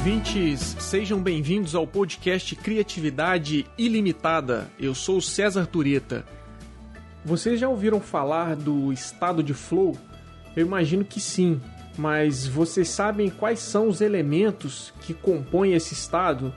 ouvintes, sejam bem-vindos ao podcast Criatividade Ilimitada. Eu sou César Tureta. Vocês já ouviram falar do estado de flow? Eu imagino que sim, mas vocês sabem quais são os elementos que compõem esse estado?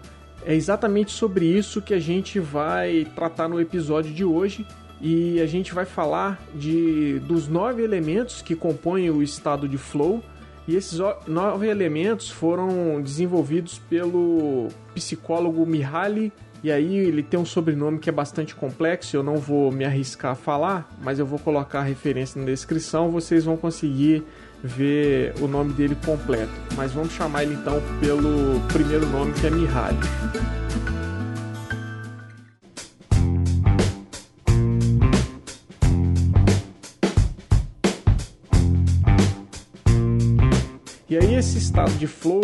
É exatamente sobre isso que a gente vai tratar no episódio de hoje e a gente vai falar de dos nove elementos que compõem o estado de flow e esses nove elementos foram desenvolvidos pelo psicólogo Mihaly. E aí ele tem um sobrenome que é bastante complexo, eu não vou me arriscar a falar, mas eu vou colocar a referência na descrição, vocês vão conseguir ver o nome dele completo. Mas vamos chamar ele então pelo primeiro nome que é Mihaly. Estado de flow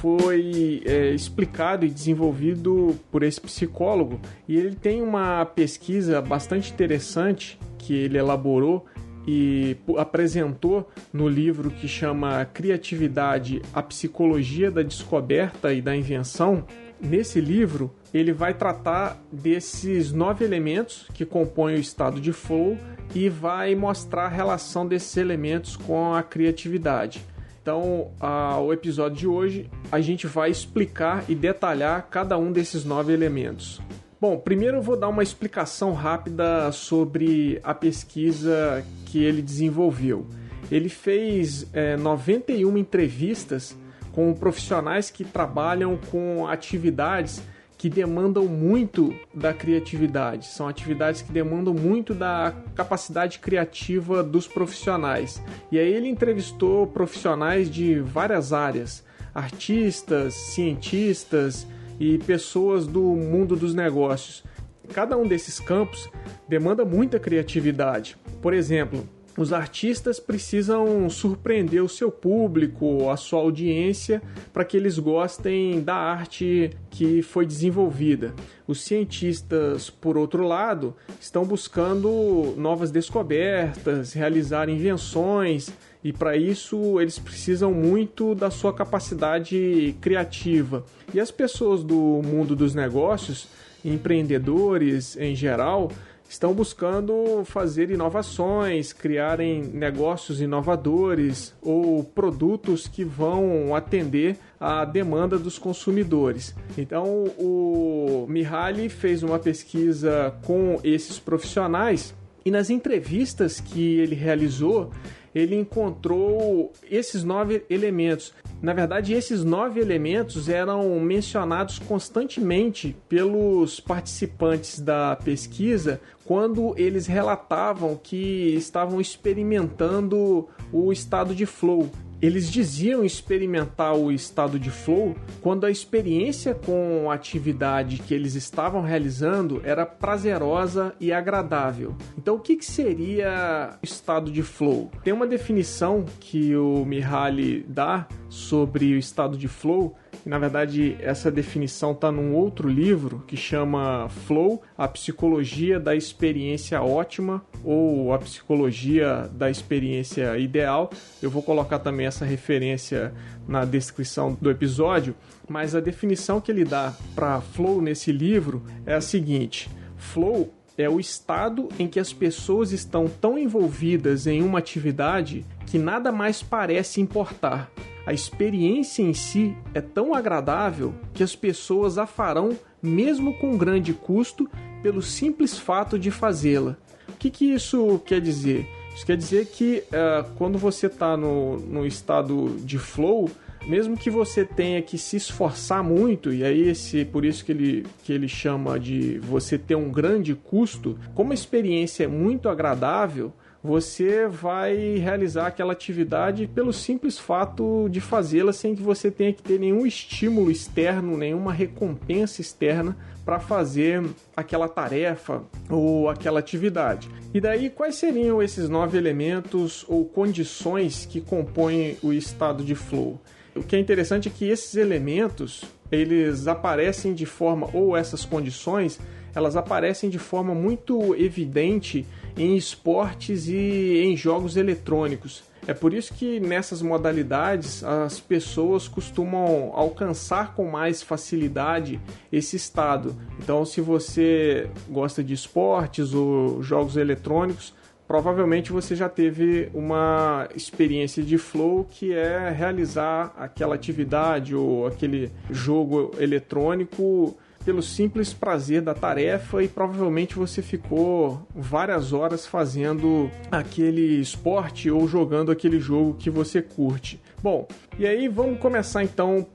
foi é, explicado e desenvolvido por esse psicólogo e ele tem uma pesquisa bastante interessante que ele elaborou e apresentou no livro que chama Criatividade, a Psicologia da Descoberta e da Invenção. Nesse livro, ele vai tratar desses nove elementos que compõem o estado de flow e vai mostrar a relação desses elementos com a criatividade. Então, a, o episódio de hoje a gente vai explicar e detalhar cada um desses nove elementos. Bom, primeiro eu vou dar uma explicação rápida sobre a pesquisa que ele desenvolveu. Ele fez é, 91 entrevistas com profissionais que trabalham com atividades que demandam muito da criatividade, são atividades que demandam muito da capacidade criativa dos profissionais. E aí ele entrevistou profissionais de várias áreas, artistas, cientistas e pessoas do mundo dos negócios. Cada um desses campos demanda muita criatividade. Por exemplo, os artistas precisam surpreender o seu público, a sua audiência, para que eles gostem da arte que foi desenvolvida. Os cientistas, por outro lado, estão buscando novas descobertas, realizar invenções, e para isso eles precisam muito da sua capacidade criativa. E as pessoas do mundo dos negócios, empreendedores em geral, estão buscando fazer inovações, criarem negócios inovadores ou produtos que vão atender à demanda dos consumidores. Então, o Mihaly fez uma pesquisa com esses profissionais e nas entrevistas que ele realizou, ele encontrou esses nove elementos. Na verdade, esses nove elementos eram mencionados constantemente pelos participantes da pesquisa quando eles relatavam que estavam experimentando o estado de flow. Eles diziam experimentar o estado de flow quando a experiência com a atividade que eles estavam realizando era prazerosa e agradável. Então, o que, que seria o estado de flow? Tem uma definição que o Mihaly dá sobre o estado de flow na verdade, essa definição está num outro livro que chama Flow, a psicologia da experiência ótima ou a psicologia da experiência ideal. Eu vou colocar também essa referência na descrição do episódio, mas a definição que ele dá para flow nesse livro é a seguinte: flow é o estado em que as pessoas estão tão envolvidas em uma atividade que nada mais parece importar. A experiência em si é tão agradável que as pessoas a farão mesmo com grande custo pelo simples fato de fazê-la. O que, que isso quer dizer? Isso quer dizer que uh, quando você está no, no estado de flow, mesmo que você tenha que se esforçar muito, e aí esse, por isso que ele, que ele chama de você ter um grande custo, como a experiência é muito agradável, você vai realizar aquela atividade pelo simples fato de fazê-la sem que você tenha que ter nenhum estímulo externo, nenhuma recompensa externa para fazer aquela tarefa ou aquela atividade. E daí, quais seriam esses nove elementos ou condições que compõem o estado de flow? O que é interessante é que esses elementos eles aparecem de forma ou essas condições elas aparecem de forma muito evidente em esportes e em jogos eletrônicos. É por isso que nessas modalidades as pessoas costumam alcançar com mais facilidade esse estado. Então, se você gosta de esportes ou jogos eletrônicos, provavelmente você já teve uma experiência de flow que é realizar aquela atividade ou aquele jogo eletrônico pelo simples prazer da tarefa e provavelmente você ficou várias horas fazendo aquele esporte ou jogando aquele jogo que você curte. Bom, e aí vamos começar então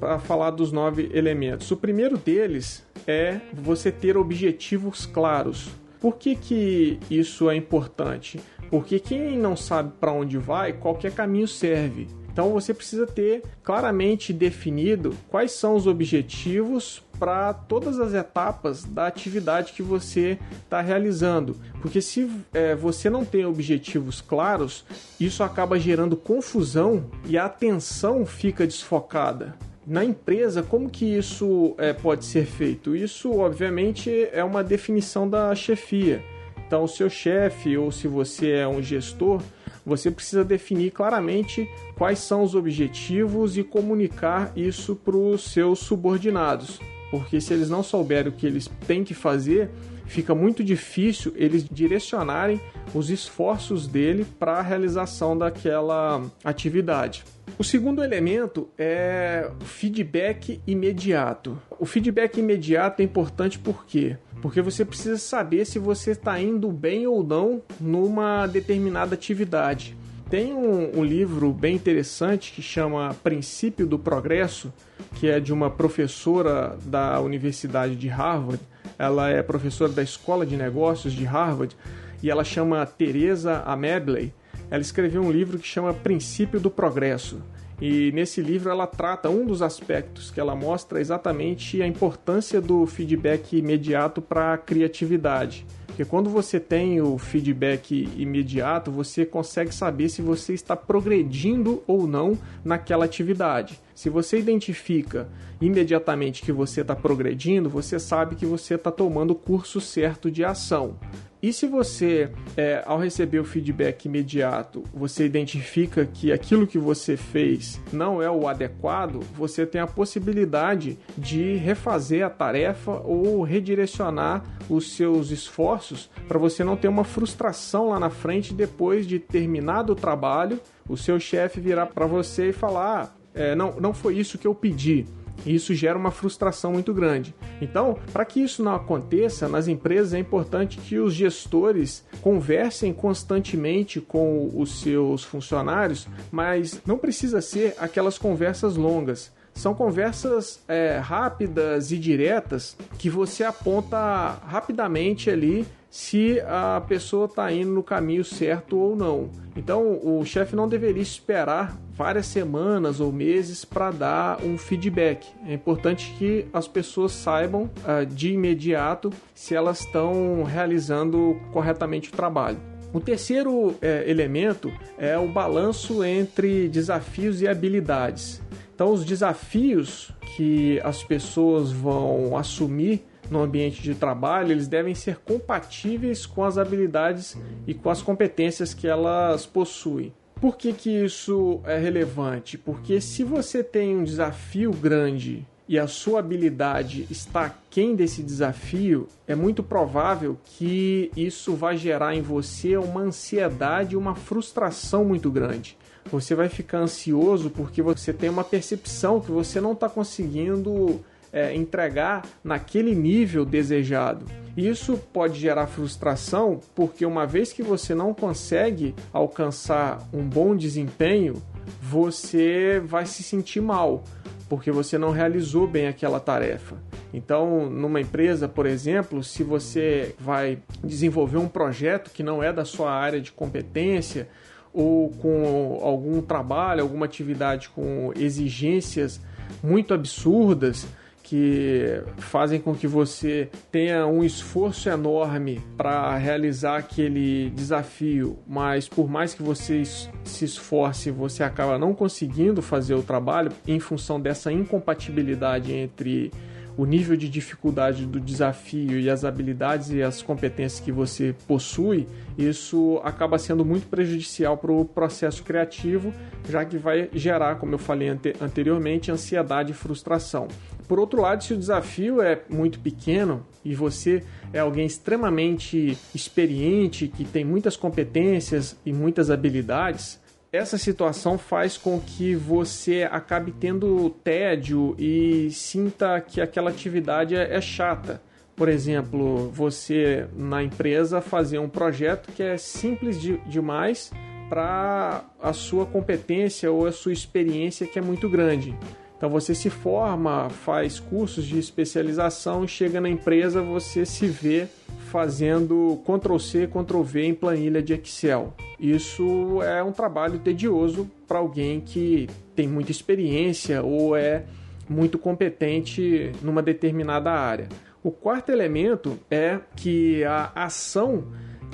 para falar dos nove elementos. O primeiro deles é você ter objetivos claros. Por que, que isso é importante? Porque quem não sabe para onde vai, qualquer caminho serve. Então você precisa ter claramente definido quais são os objetivos para todas as etapas da atividade que você está realizando. Porque se é, você não tem objetivos claros, isso acaba gerando confusão e a atenção fica desfocada na empresa, como que isso é, pode ser feito? Isso, obviamente, é uma definição da chefia. Então, o seu chefe ou se você é um gestor, você precisa definir claramente quais são os objetivos e comunicar isso para os seus subordinados. Porque se eles não souberem o que eles têm que fazer, fica muito difícil eles direcionarem os esforços dele para a realização daquela atividade. O segundo elemento é feedback imediato. O feedback imediato é importante por quê? Porque você precisa saber se você está indo bem ou não numa determinada atividade. Tem um, um, livro bem interessante que chama Princípio do Progresso, que é de uma professora da Universidade de Harvard. Ela é professora da Escola de Negócios de Harvard e ela chama Teresa Amebley. Ela escreveu um livro que chama Princípio do Progresso. E nesse livro ela trata um dos aspectos que ela mostra exatamente a importância do feedback imediato para a criatividade. Porque quando você tem o feedback imediato, você consegue saber se você está progredindo ou não naquela atividade. Se você identifica imediatamente que você está progredindo, você sabe que você está tomando o curso certo de ação. E se você, é, ao receber o feedback imediato, você identifica que aquilo que você fez não é o adequado, você tem a possibilidade de refazer a tarefa ou redirecionar os seus esforços para você não ter uma frustração lá na frente depois de terminado o trabalho, o seu chefe virar para você e falar: ah, é, não, não foi isso que eu pedi. E isso gera uma frustração muito grande. Então, para que isso não aconteça nas empresas, é importante que os gestores conversem constantemente com os seus funcionários, mas não precisa ser aquelas conversas longas são conversas é, rápidas e diretas que você aponta rapidamente ali se a pessoa está indo no caminho certo ou não. Então, o chefe não deveria esperar várias semanas ou meses para dar um feedback. É importante que as pessoas saibam uh, de imediato se elas estão realizando corretamente o trabalho. O terceiro é, elemento é o balanço entre desafios e habilidades. Então, os desafios que as pessoas vão assumir no ambiente de trabalho, eles devem ser compatíveis com as habilidades e com as competências que elas possuem. Por que, que isso é relevante? Porque se você tem um desafio grande e a sua habilidade está aquém desse desafio, é muito provável que isso vai gerar em você uma ansiedade, uma frustração muito grande. Você vai ficar ansioso porque você tem uma percepção que você não está conseguindo é, entregar naquele nível desejado. Isso pode gerar frustração porque, uma vez que você não consegue alcançar um bom desempenho, você vai se sentir mal porque você não realizou bem aquela tarefa. Então, numa empresa, por exemplo, se você vai desenvolver um projeto que não é da sua área de competência, ou com algum trabalho, alguma atividade com exigências muito absurdas, que fazem com que você tenha um esforço enorme para realizar aquele desafio, mas por mais que você se esforce, você acaba não conseguindo fazer o trabalho em função dessa incompatibilidade entre o nível de dificuldade do desafio e as habilidades e as competências que você possui, isso acaba sendo muito prejudicial para o processo criativo, já que vai gerar, como eu falei ante anteriormente, ansiedade e frustração. Por outro lado, se o desafio é muito pequeno e você é alguém extremamente experiente, que tem muitas competências e muitas habilidades, essa situação faz com que você acabe tendo tédio e sinta que aquela atividade é, é chata. Por exemplo, você na empresa fazer um projeto que é simples de, demais para a sua competência ou a sua experiência que é muito grande. Então você se forma, faz cursos de especialização chega na empresa, você se vê fazendo Ctrl C, Ctrl V em planilha de Excel. Isso é um trabalho tedioso para alguém que tem muita experiência ou é muito competente numa determinada área. O quarto elemento é que a ação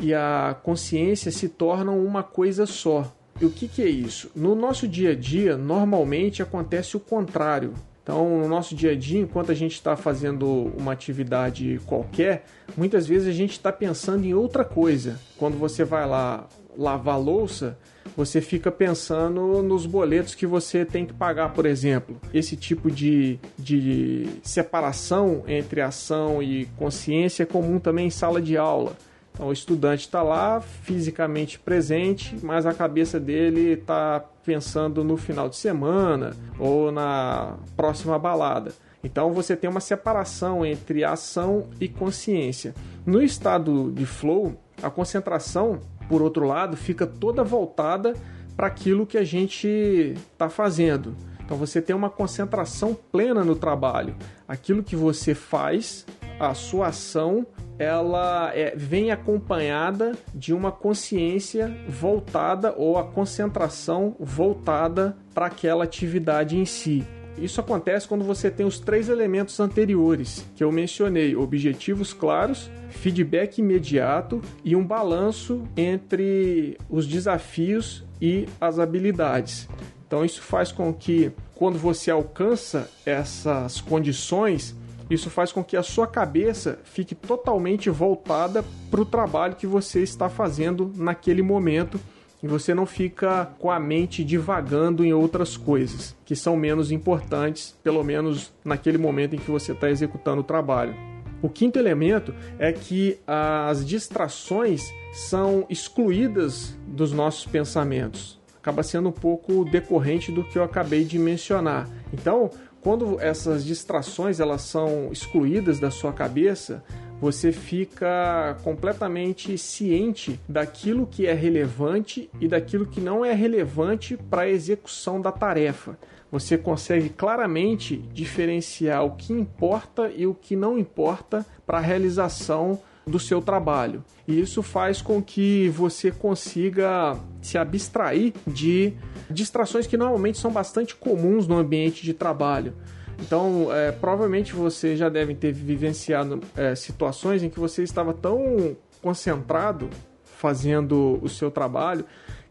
e a consciência se tornam uma coisa só. E o que, que é isso? No nosso dia a dia, normalmente acontece o contrário. Então, no nosso dia a dia, enquanto a gente está fazendo uma atividade qualquer, muitas vezes a gente está pensando em outra coisa. Quando você vai lá lavar louça, você fica pensando nos boletos que você tem que pagar, por exemplo. Esse tipo de, de separação entre ação e consciência é comum também em sala de aula. Então, o estudante está lá fisicamente presente, mas a cabeça dele está pensando no final de semana ou na próxima balada. Então, você tem uma separação entre ação e consciência. No estado de flow, a concentração, por outro lado, fica toda voltada para aquilo que a gente está fazendo. Então, você tem uma concentração plena no trabalho. Aquilo que você faz, a sua ação ela é, vem acompanhada de uma consciência voltada ou a concentração voltada para aquela atividade em si. Isso acontece quando você tem os três elementos anteriores que eu mencionei: objetivos claros, feedback imediato e um balanço entre os desafios e as habilidades. Então, isso faz com que, quando você alcança essas condições, isso faz com que a sua cabeça fique totalmente voltada para o trabalho que você está fazendo naquele momento e você não fica com a mente divagando em outras coisas que são menos importantes, pelo menos naquele momento em que você está executando o trabalho. O quinto elemento é que as distrações são excluídas dos nossos pensamentos. Acaba sendo um pouco decorrente do que eu acabei de mencionar. Então, quando essas distrações elas são excluídas da sua cabeça, você fica completamente ciente daquilo que é relevante e daquilo que não é relevante para a execução da tarefa. Você consegue claramente diferenciar o que importa e o que não importa para a realização do seu trabalho. E isso faz com que você consiga se abstrair de distrações que normalmente são bastante comuns no ambiente de trabalho. Então, é, provavelmente você já deve ter vivenciado é, situações em que você estava tão concentrado fazendo o seu trabalho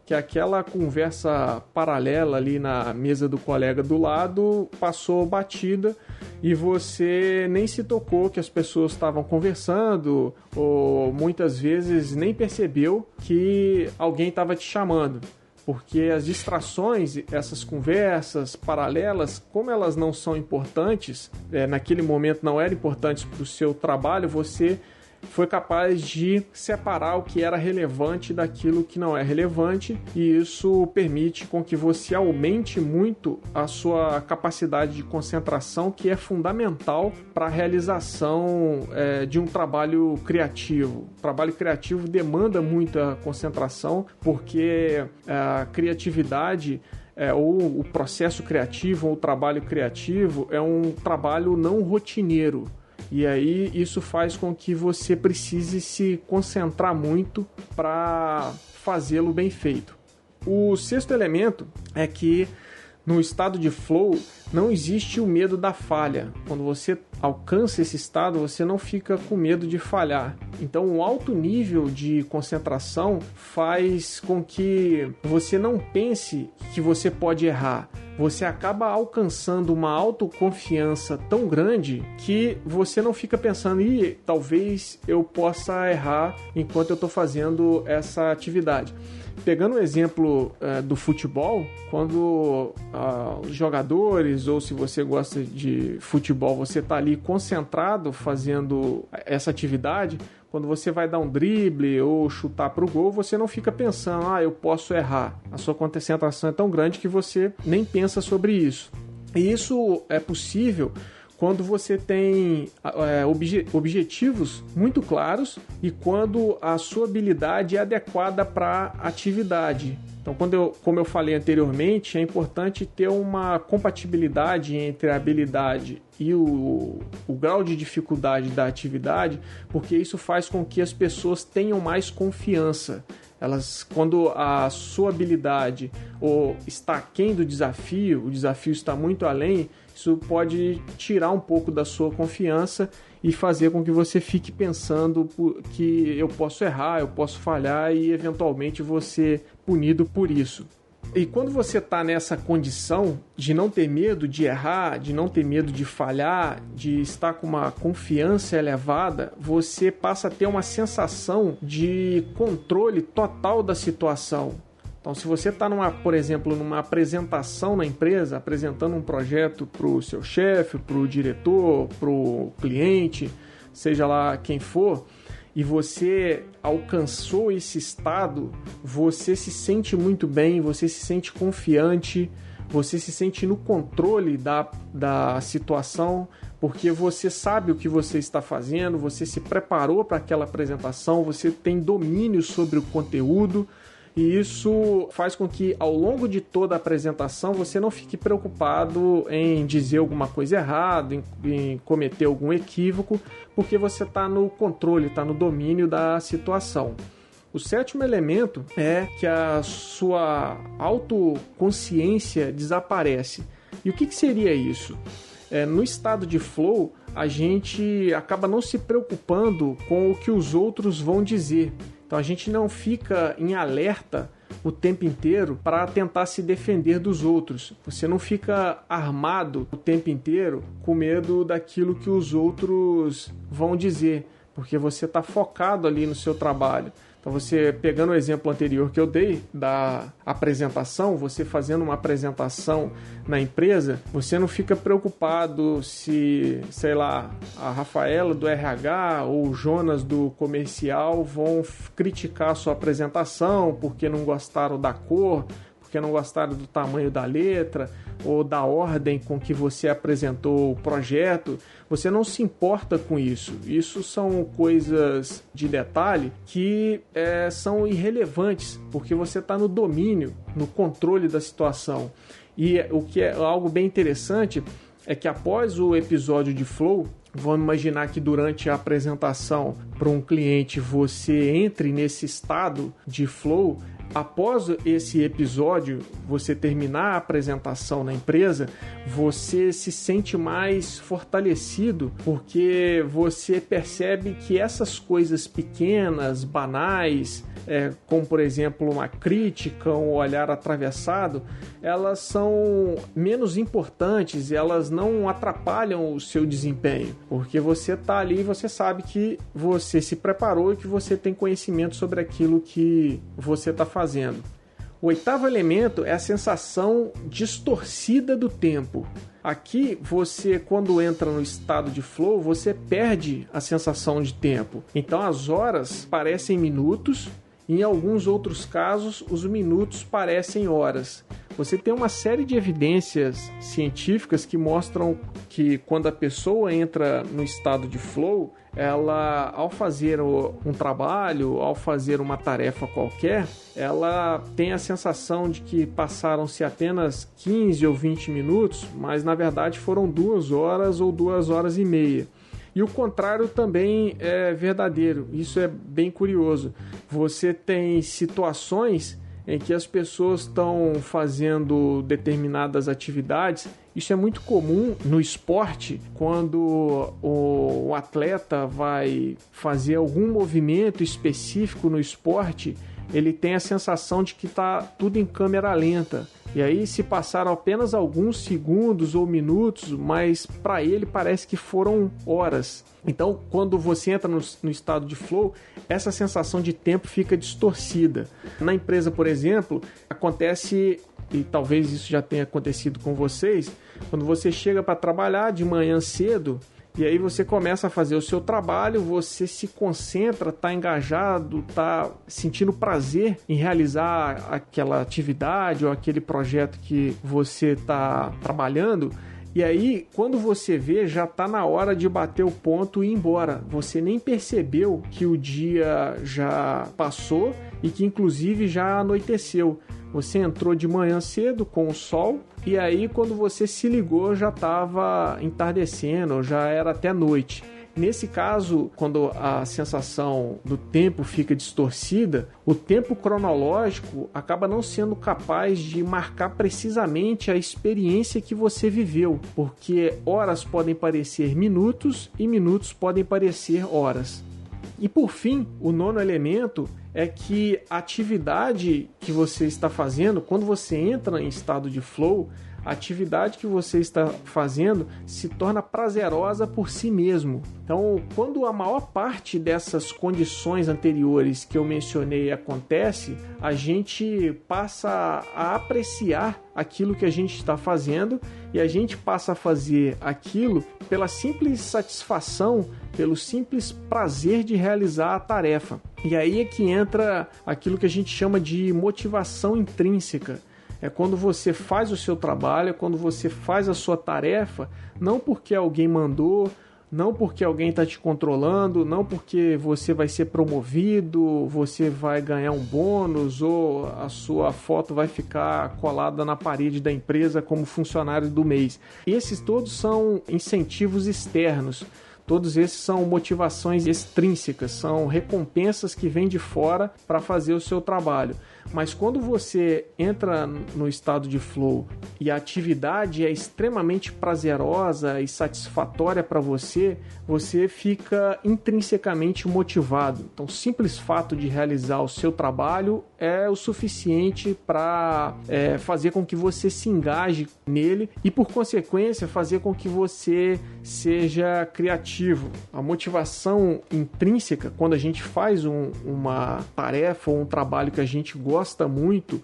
que aquela conversa paralela ali na mesa do colega do lado passou batida e você nem se tocou que as pessoas estavam conversando ou muitas vezes nem percebeu que alguém estava te chamando. Porque as distrações, essas conversas paralelas, como elas não são importantes, é, naquele momento não eram importantes para o seu trabalho, você foi capaz de separar o que era relevante daquilo que não é relevante, e isso permite com que você aumente muito a sua capacidade de concentração, que é fundamental para a realização é, de um trabalho criativo. O trabalho criativo demanda muita concentração, porque a criatividade é, ou o processo criativo ou o trabalho criativo é um trabalho não rotineiro. E aí isso faz com que você precise se concentrar muito para fazê-lo bem feito. O sexto elemento é que no estado de flow não existe o medo da falha. Quando você alcança esse estado, você não fica com medo de falhar. Então, um alto nível de concentração faz com que você não pense que você pode errar você acaba alcançando uma autoconfiança tão grande que você não fica pensando, e talvez eu possa errar enquanto eu estou fazendo essa atividade. Pegando o exemplo uh, do futebol, quando uh, os jogadores, ou se você gosta de futebol, você está ali concentrado fazendo essa atividade, quando você vai dar um drible ou chutar para o gol, você não fica pensando, ah, eu posso errar. A sua concentração é tão grande que você nem pensa sobre isso. E isso é possível quando você tem é, obje objetivos muito claros e quando a sua habilidade é adequada para a atividade. Então, quando eu, como eu falei anteriormente, é importante ter uma compatibilidade entre a habilidade e o, o grau de dificuldade da atividade, porque isso faz com que as pessoas tenham mais confiança. Elas, quando a sua habilidade ou está aquém do desafio, o desafio está muito além, isso pode tirar um pouco da sua confiança e fazer com que você fique pensando que eu posso errar, eu posso falhar e eventualmente você punido por isso. E quando você está nessa condição de não ter medo de errar, de não ter medo de falhar, de estar com uma confiança elevada, você passa a ter uma sensação de controle total da situação. Então, se você está, por exemplo, numa apresentação na empresa, apresentando um projeto para o seu chefe, para o diretor, para o cliente, seja lá quem for, e você alcançou esse estado, você se sente muito bem, você se sente confiante, você se sente no controle da, da situação, porque você sabe o que você está fazendo, você se preparou para aquela apresentação, você tem domínio sobre o conteúdo e isso faz com que ao longo de toda a apresentação você não fique preocupado em dizer alguma coisa errada, em, em cometer algum equívoco, porque você está no controle, está no domínio da situação. O sétimo elemento é que a sua autoconsciência desaparece. E o que, que seria isso? É, no estado de flow, a gente acaba não se preocupando com o que os outros vão dizer. Então a gente não fica em alerta o tempo inteiro para tentar se defender dos outros. Você não fica armado o tempo inteiro com medo daquilo que os outros vão dizer, porque você está focado ali no seu trabalho. Então, você pegando o exemplo anterior que eu dei da apresentação, você fazendo uma apresentação na empresa, você não fica preocupado se, sei lá, a Rafaela do RH ou o Jonas do comercial vão criticar a sua apresentação porque não gostaram da cor, porque não gostaram do tamanho da letra ou da ordem com que você apresentou o projeto, você não se importa com isso. Isso são coisas de detalhe que é, são irrelevantes, porque você está no domínio, no controle da situação. E o que é algo bem interessante é que após o episódio de Flow, vamos imaginar que durante a apresentação para um cliente você entre nesse estado de flow, após esse episódio, você terminar a apresentação na empresa, você se sente mais fortalecido porque você percebe que essas coisas pequenas, banais, é, como por exemplo uma crítica, um olhar atravessado, elas são menos importantes, elas não atrapalham o seu desempenho, porque você está ali e você sabe que você se preparou e que você tem conhecimento sobre aquilo que você está fazendo. O oitavo elemento é a sensação distorcida do tempo. Aqui você, quando entra no estado de flow, você perde a sensação de tempo. Então as horas parecem minutos em alguns outros casos, os minutos parecem horas. Você tem uma série de evidências científicas que mostram que quando a pessoa entra no estado de flow, ela, ao fazer um trabalho, ao fazer uma tarefa qualquer, ela tem a sensação de que passaram-se apenas 15 ou 20 minutos, mas na verdade foram duas horas ou duas horas e meia. E o contrário também é verdadeiro. Isso é bem curioso. Você tem situações em que as pessoas estão fazendo determinadas atividades. Isso é muito comum no esporte, quando o atleta vai fazer algum movimento específico no esporte, ele tem a sensação de que está tudo em câmera lenta. E aí se passaram apenas alguns segundos ou minutos, mas para ele parece que foram horas. Então, quando você entra no, no, estado de flow, essa sensação de tempo fica distorcida. Na empresa, por exemplo, acontece, e talvez isso já tenha acontecido com vocês, quando você chega para trabalhar de manhã cedo, e aí você começa a fazer o seu trabalho, você se concentra, está engajado, está sentindo prazer em realizar aquela atividade ou aquele projeto que você está trabalhando. E aí, quando você vê, já está na hora de bater o ponto e ir embora. Você nem percebeu que o dia já passou e que inclusive já anoiteceu. Você entrou de manhã cedo com o sol e aí quando você se ligou já estava entardecendo, já era até noite. Nesse caso, quando a sensação do tempo fica distorcida, o tempo cronológico acaba não sendo capaz de marcar precisamente a experiência que você viveu, porque horas podem parecer minutos e minutos podem parecer horas. E por fim, o nono elemento é que a atividade que você está fazendo, quando você entra em estado de flow, a atividade que você está fazendo se torna prazerosa por si mesmo. Então, quando a maior parte dessas condições anteriores que eu mencionei acontece, a gente passa a apreciar aquilo que a gente está fazendo e a gente passa a fazer aquilo pela simples satisfação, pelo simples prazer de realizar a tarefa. E aí é que entra aquilo que a gente chama de motivação intrínseca é quando você faz o seu trabalho, é quando você faz a sua tarefa, não porque alguém mandou, não porque alguém está te controlando, não porque você vai ser promovido, você vai ganhar um bônus ou a sua foto vai ficar colada na parede da empresa como funcionário do mês. Esses todos são incentivos externos. Todos esses são motivações extrínsecas, são recompensas que vêm de fora para fazer o seu trabalho. Mas quando você entra no estado de flow e a atividade é extremamente prazerosa e satisfatória para você, você fica intrinsecamente motivado. Então, o simples fato de realizar o seu trabalho é o suficiente para é, fazer com que você se engaje nele e, por consequência, fazer com que você seja criativo. A motivação intrínseca, quando a gente faz um, uma tarefa ou um trabalho que a gente gosta muito,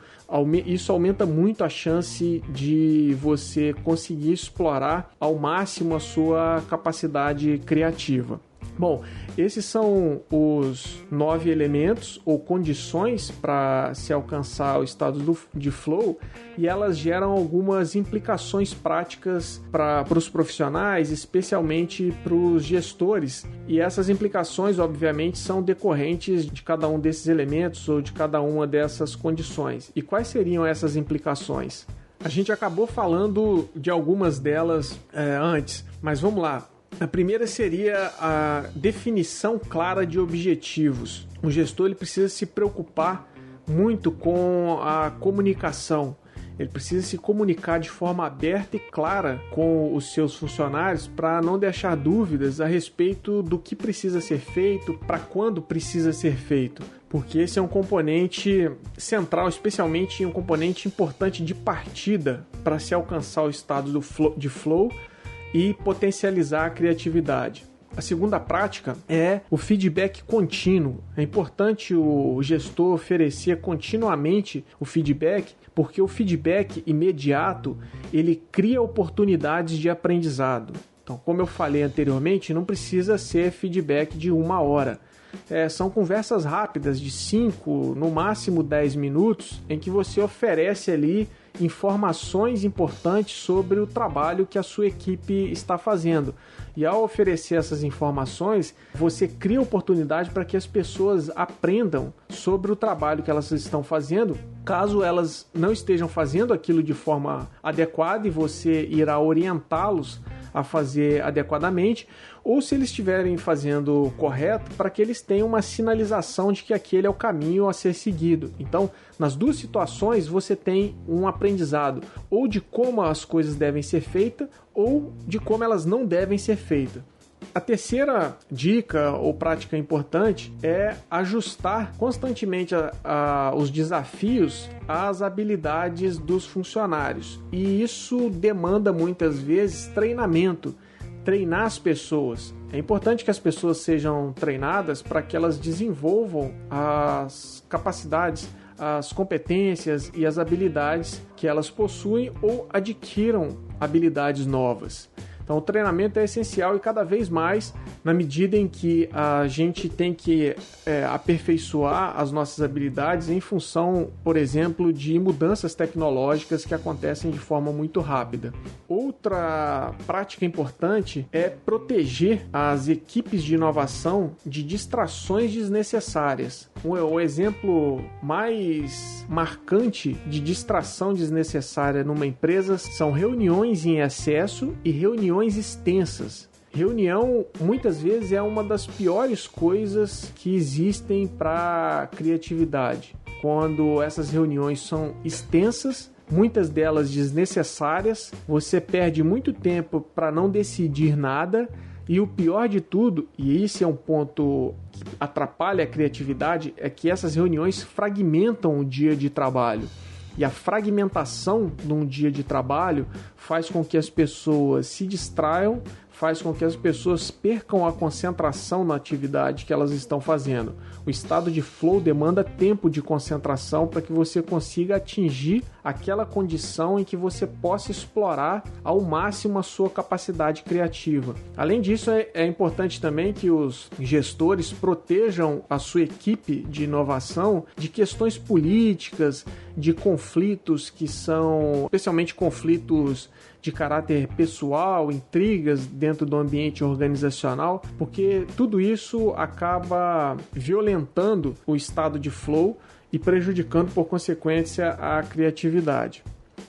isso aumenta muito a chance de você conseguir explorar ao máximo a sua capacidade criativa. Bom, esses são os nove elementos ou condições para se alcançar o estado do, de flow e elas geram algumas implicações práticas para os profissionais, especialmente para os gestores. E essas implicações, obviamente, são decorrentes de cada um desses elementos ou de cada uma dessas condições. E quais seriam essas implicações? A gente acabou falando de algumas delas é, antes, mas vamos lá. A primeira seria a definição clara de objetivos. O gestor ele precisa se preocupar muito com a comunicação. Ele precisa se comunicar de forma aberta e clara com os seus funcionários para não deixar dúvidas a respeito do que precisa ser feito, para quando precisa ser feito, porque esse é um componente central, especialmente um componente importante de partida para se alcançar o estado de flow e potencializar a criatividade. A segunda prática é o feedback contínuo. É importante o gestor oferecer continuamente o feedback, porque o feedback imediato ele cria oportunidades de aprendizado. Então, como eu falei anteriormente, não precisa ser feedback de uma hora. É, são conversas rápidas de 5, no máximo 10 minutos, em que você oferece ali informações importantes sobre o trabalho que a sua equipe está fazendo. E ao oferecer essas informações, você cria oportunidade para que as pessoas aprendam sobre o trabalho que elas estão fazendo. Caso elas não estejam fazendo aquilo de forma adequada e você irá orientá-los a fazer adequadamente, ou se eles estiverem fazendo correto, para que eles tenham uma sinalização de que aquele é o caminho a ser seguido. Então, nas duas situações, você tem um aprendizado ou de como as coisas devem ser feitas ou de como elas não devem ser feitas. A terceira dica ou prática importante é ajustar constantemente a, a, os desafios às habilidades dos funcionários. E isso demanda muitas vezes treinamento treinar as pessoas. É importante que as pessoas sejam treinadas para que elas desenvolvam as capacidades, as competências e as habilidades que elas possuem ou adquiram habilidades novas. Então, o treinamento é essencial e cada vez mais, na medida em que a gente tem que é, aperfeiçoar as nossas habilidades em função, por exemplo, de mudanças tecnológicas que acontecem de forma muito rápida. Outra prática importante é proteger as equipes de inovação de distrações desnecessárias. O exemplo mais marcante de distração desnecessária numa empresa são reuniões em excesso e reuniões reuniões extensas. Reunião muitas vezes é uma das piores coisas que existem para criatividade. Quando essas reuniões são extensas, muitas delas desnecessárias, você perde muito tempo para não decidir nada. E o pior de tudo, e esse é um ponto que atrapalha a criatividade, é que essas reuniões fragmentam o dia de trabalho. E a fragmentação num dia de trabalho faz com que as pessoas se distraiam, faz com que as pessoas percam a concentração na atividade que elas estão fazendo. O estado de flow demanda tempo de concentração para que você consiga atingir aquela condição em que você possa explorar ao máximo a sua capacidade criativa. Além disso, é, é importante também que os gestores protejam a sua equipe de inovação de questões políticas, de conflitos que são especialmente conflitos de caráter pessoal, intrigas dentro do ambiente organizacional, porque tudo isso acaba violentando o estado de flow e prejudicando por consequência a criatividade.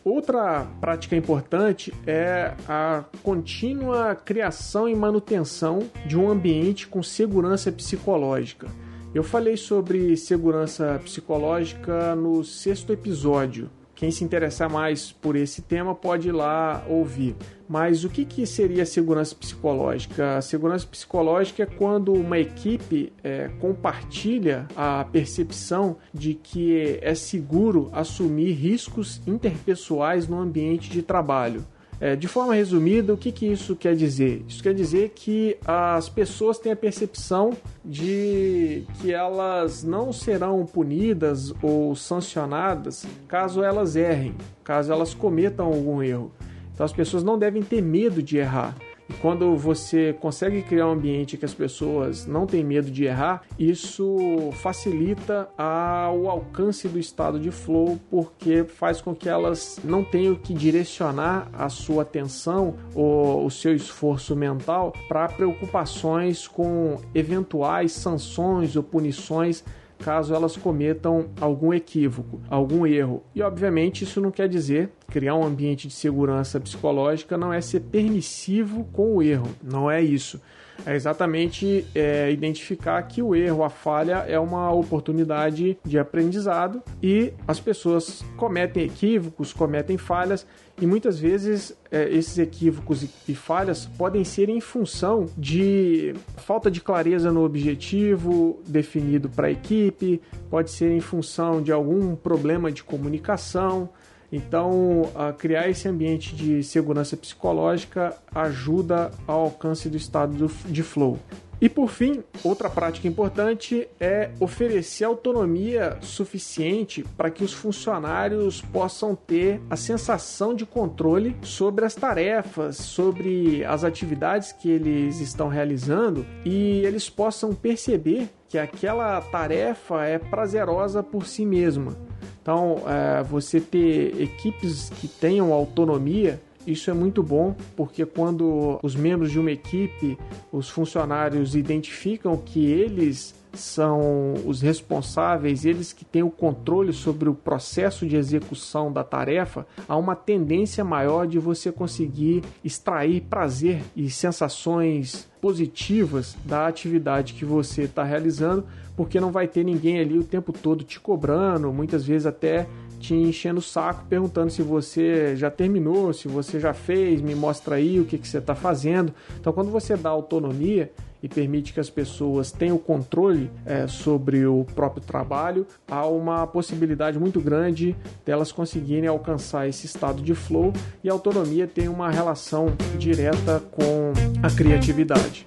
Outra prática importante é a contínua criação e manutenção de um ambiente com segurança psicológica. Eu falei sobre segurança psicológica no sexto episódio quem se interessar mais por esse tema pode ir lá ouvir. Mas o que, que seria segurança psicológica? A segurança psicológica é quando uma equipe é, compartilha a percepção de que é seguro assumir riscos interpessoais no ambiente de trabalho. É, de forma resumida, o que, que isso quer dizer? Isso quer dizer que as pessoas têm a percepção de que elas não serão punidas ou sancionadas caso elas errem, caso elas cometam algum erro. Então as pessoas não devem ter medo de errar. E quando você consegue criar um ambiente que as pessoas não têm medo de errar, isso facilita a, o alcance do estado de flow, porque faz com que elas não tenham que direcionar a sua atenção ou o seu esforço mental para preocupações com eventuais sanções ou punições caso elas cometam algum equívoco, algum erro. E obviamente isso não quer dizer criar um ambiente de segurança psicológica não é ser permissivo com o erro, não é isso. É exatamente é, identificar que o erro, a falha é uma oportunidade de aprendizado e as pessoas cometem equívocos, cometem falhas e muitas vezes é, esses equívocos e, e falhas podem ser em função de falta de clareza no objetivo definido para a equipe, pode ser em função de algum problema de comunicação. Então, criar esse ambiente de segurança psicológica ajuda ao alcance do estado de flow. E por fim, outra prática importante é oferecer autonomia suficiente para que os funcionários possam ter a sensação de controle sobre as tarefas, sobre as atividades que eles estão realizando e eles possam perceber que aquela tarefa é prazerosa por si mesma. Então, é, você ter equipes que tenham autonomia isso é muito bom porque quando os membros de uma equipe, os funcionários identificam que eles são os responsáveis, eles que têm o controle sobre o processo de execução da tarefa, há uma tendência maior de você conseguir extrair prazer e sensações positivas da atividade que você está realizando, porque não vai ter ninguém ali o tempo todo te cobrando, muitas vezes até te enchendo o saco, perguntando se você já terminou, se você já fez, me mostra aí o que, que você está fazendo. Então, quando você dá autonomia, e permite que as pessoas tenham controle é, sobre o próprio trabalho, há uma possibilidade muito grande delas conseguirem alcançar esse estado de flow e a autonomia tem uma relação direta com a criatividade.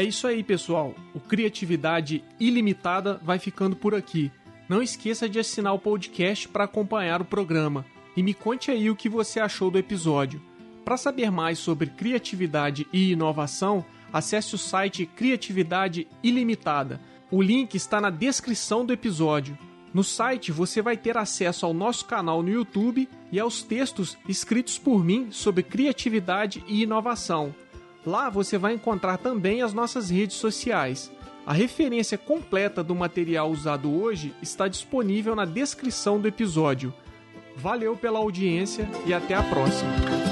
É isso aí, pessoal. O Criatividade Ilimitada vai ficando por aqui. Não esqueça de assinar o podcast para acompanhar o programa e me conte aí o que você achou do episódio. Para saber mais sobre criatividade e inovação, acesse o site Criatividade Ilimitada. O link está na descrição do episódio. No site você vai ter acesso ao nosso canal no YouTube e aos textos escritos por mim sobre criatividade e inovação. Lá você vai encontrar também as nossas redes sociais. A referência completa do material usado hoje está disponível na descrição do episódio. Valeu pela audiência e até a próxima!